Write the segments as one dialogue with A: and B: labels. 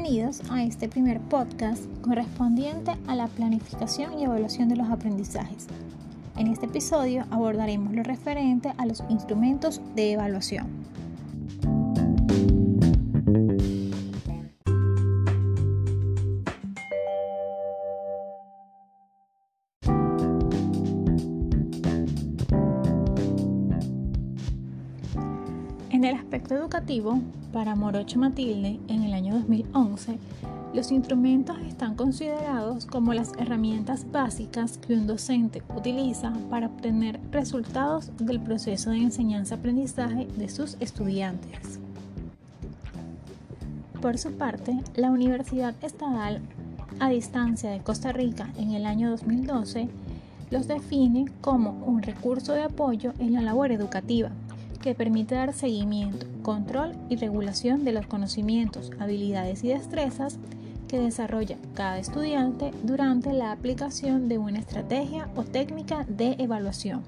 A: Bienvenidos a este primer podcast correspondiente a la planificación y evaluación de los aprendizajes. En este episodio abordaremos lo referente a los instrumentos de evaluación. En el aspecto educativo, para Morocho Matilde, en el año 2011, los instrumentos están considerados como las herramientas básicas que un docente utiliza para obtener resultados del proceso de enseñanza-aprendizaje de sus estudiantes. Por su parte, la Universidad Estatal a Distancia de Costa Rica en el año 2012 los define como un recurso de apoyo en la labor educativa que permite dar seguimiento, control y regulación de los conocimientos, habilidades y destrezas que desarrolla cada estudiante durante la aplicación de una estrategia o técnica de evaluación.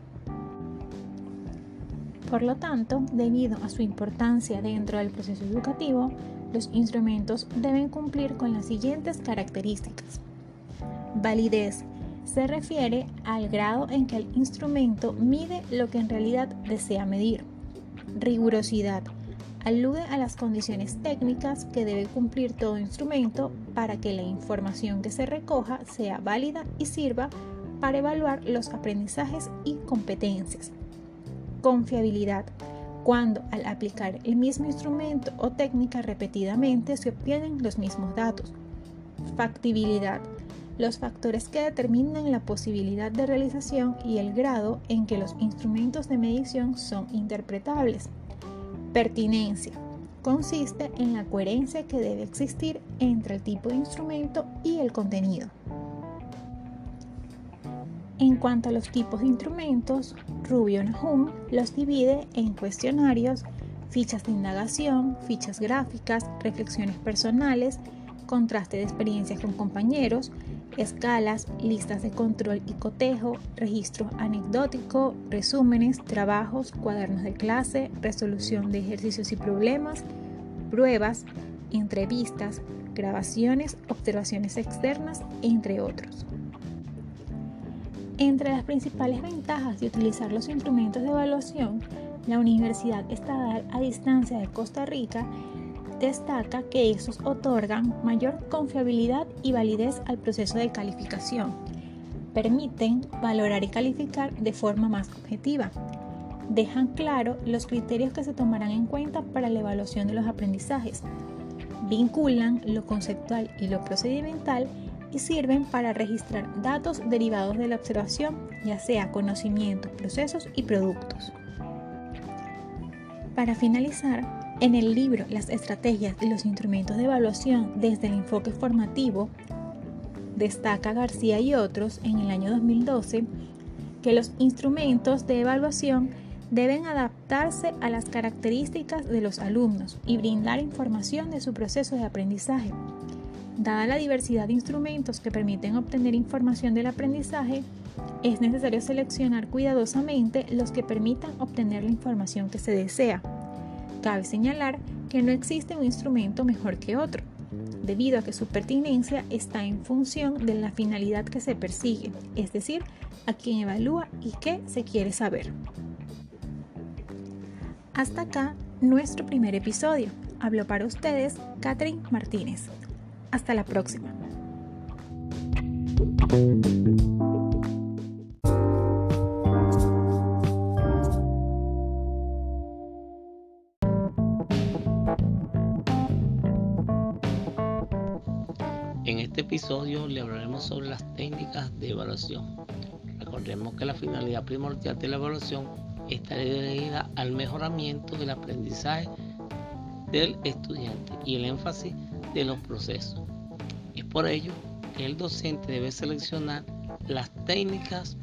A: Por lo tanto, debido a su importancia dentro del proceso educativo, los instrumentos deben cumplir con las siguientes características. Validez. Se refiere al grado en que el instrumento mide lo que en realidad desea medir. Rigurosidad. Alude a las condiciones técnicas que debe cumplir todo instrumento para que la información que se recoja sea válida y sirva para evaluar los aprendizajes y competencias. Confiabilidad. Cuando al aplicar el mismo instrumento o técnica repetidamente se obtienen los mismos datos. Factibilidad los factores que determinan la posibilidad de realización y el grado en que los instrumentos de medición son interpretables. Pertinencia. Consiste en la coherencia que debe existir entre el tipo de instrumento y el contenido. En cuanto a los tipos de instrumentos, Rubio Nahum los divide en cuestionarios, fichas de indagación, fichas gráficas, reflexiones personales, contraste de experiencias con compañeros, escalas, listas de control y cotejo, registro anecdótico, resúmenes, trabajos, cuadernos de clase, resolución de ejercicios y problemas, pruebas, entrevistas, grabaciones, observaciones externas, entre otros. Entre las principales ventajas de utilizar los instrumentos de evaluación, la Universidad Estatal a Distancia de Costa Rica destaca que estos otorgan mayor confiabilidad y validez al proceso de calificación. Permiten valorar y calificar de forma más objetiva. Dejan claro los criterios que se tomarán en cuenta para la evaluación de los aprendizajes. Vinculan lo conceptual y lo procedimental y sirven para registrar datos derivados de la observación, ya sea conocimientos, procesos y productos. Para finalizar, en el libro Las estrategias y los instrumentos de evaluación desde el enfoque formativo, destaca García y otros en el año 2012 que los instrumentos de evaluación deben adaptarse a las características de los alumnos y brindar información de su proceso de aprendizaje. Dada la diversidad de instrumentos que permiten obtener información del aprendizaje, es necesario seleccionar cuidadosamente los que permitan obtener la información que se desea. Cabe señalar que no existe un instrumento mejor que otro, debido a que su pertinencia está en función de la finalidad que se persigue, es decir, a quién evalúa y qué se quiere saber. Hasta acá nuestro primer episodio. Habló para ustedes Catherine Martínez. Hasta la próxima.
B: Este episodio le hablaremos sobre las técnicas de evaluación. Recordemos que la finalidad primordial de la evaluación está dirigida al mejoramiento del aprendizaje del estudiante y el énfasis de los procesos. Es por ello que el docente debe seleccionar las técnicas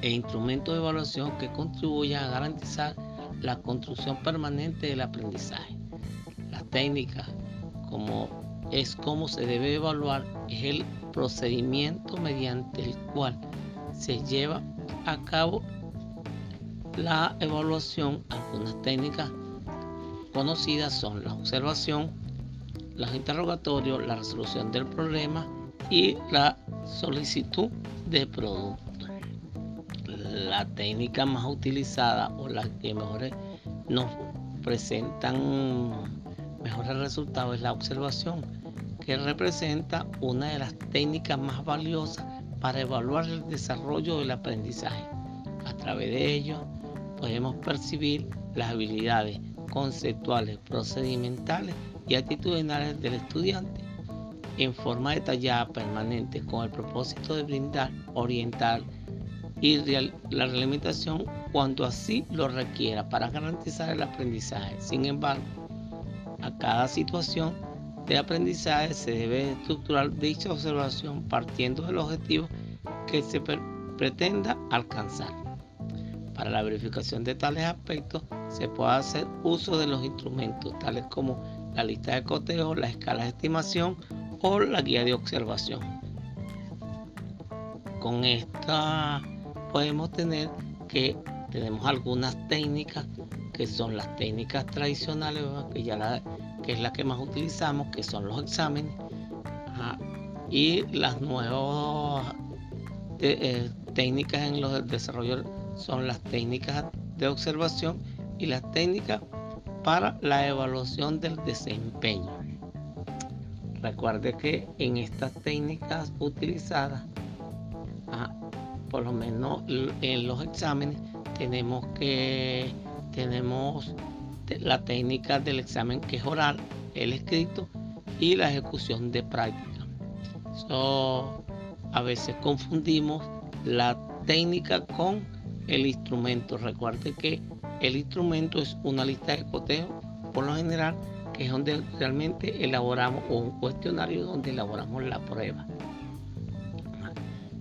B: e instrumentos de evaluación que contribuyan a garantizar la construcción permanente del aprendizaje. Las técnicas como es cómo se debe evaluar, el procedimiento mediante el cual se lleva a cabo la evaluación. Algunas técnicas conocidas son la observación, los interrogatorios, la resolución del problema y la solicitud de producto. La técnica más utilizada o la que mejores nos presentan mejores resultados es la observación, que representa una de las técnicas más valiosas para evaluar el desarrollo del aprendizaje. A través de ello podemos percibir las habilidades conceptuales, procedimentales y actitudinales del estudiante en forma detallada permanente con el propósito de brindar, orientar y la reglamentación cuando así lo requiera para garantizar el aprendizaje. Sin embargo, a cada situación de aprendizaje se debe estructurar dicha observación partiendo del objetivo que se pretenda alcanzar. Para la verificación de tales aspectos se puede hacer uso de los instrumentos tales como la lista de cotejo, la escala de estimación o la guía de observación. Con esta podemos tener que tenemos algunas técnicas que son las técnicas tradicionales, que, ya que es la que más utilizamos, que son los exámenes, y las nuevas eh, técnicas en los desarrollos son las técnicas de observación y las técnicas para la evaluación del desempeño. Recuerde que en estas técnicas utilizadas, por lo menos en los exámenes, tenemos que tenemos la técnica del examen que es oral, el escrito y la ejecución de práctica. a veces confundimos la técnica con el instrumento. Recuerde que el instrumento es una lista de cotejo, por lo general, que es donde realmente elaboramos o un cuestionario donde elaboramos la prueba.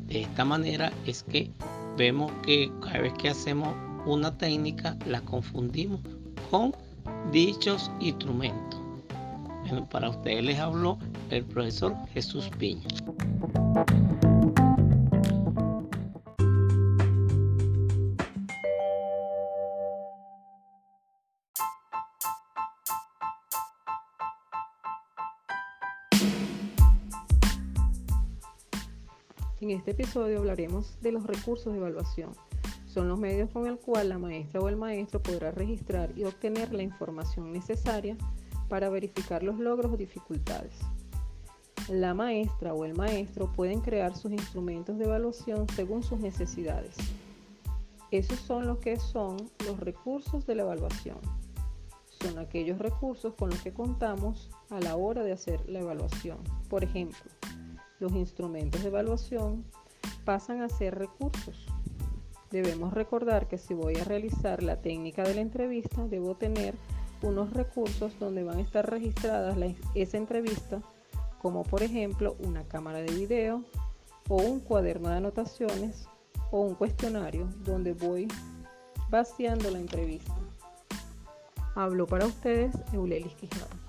B: De esta manera es que vemos que cada vez que hacemos una técnica la confundimos con dichos instrumentos. para ustedes les habló el profesor Jesús Piña.
C: En este episodio hablaremos de los recursos de evaluación. Son los medios con el cual la maestra o el maestro podrá registrar y obtener la información necesaria para verificar los logros o dificultades. La maestra o el maestro pueden crear sus instrumentos de evaluación según sus necesidades. Esos son los que son los recursos de la evaluación. Son aquellos recursos con los que contamos a la hora de hacer la evaluación. Por ejemplo, los instrumentos de evaluación pasan a ser recursos. Debemos recordar que si voy a realizar la técnica de la entrevista, debo tener unos recursos donde van a estar registradas esa entrevista, como por ejemplo una cámara de video o un cuaderno de anotaciones o un cuestionario donde voy vaciando la entrevista. Hablo para ustedes Eulelis Quijada.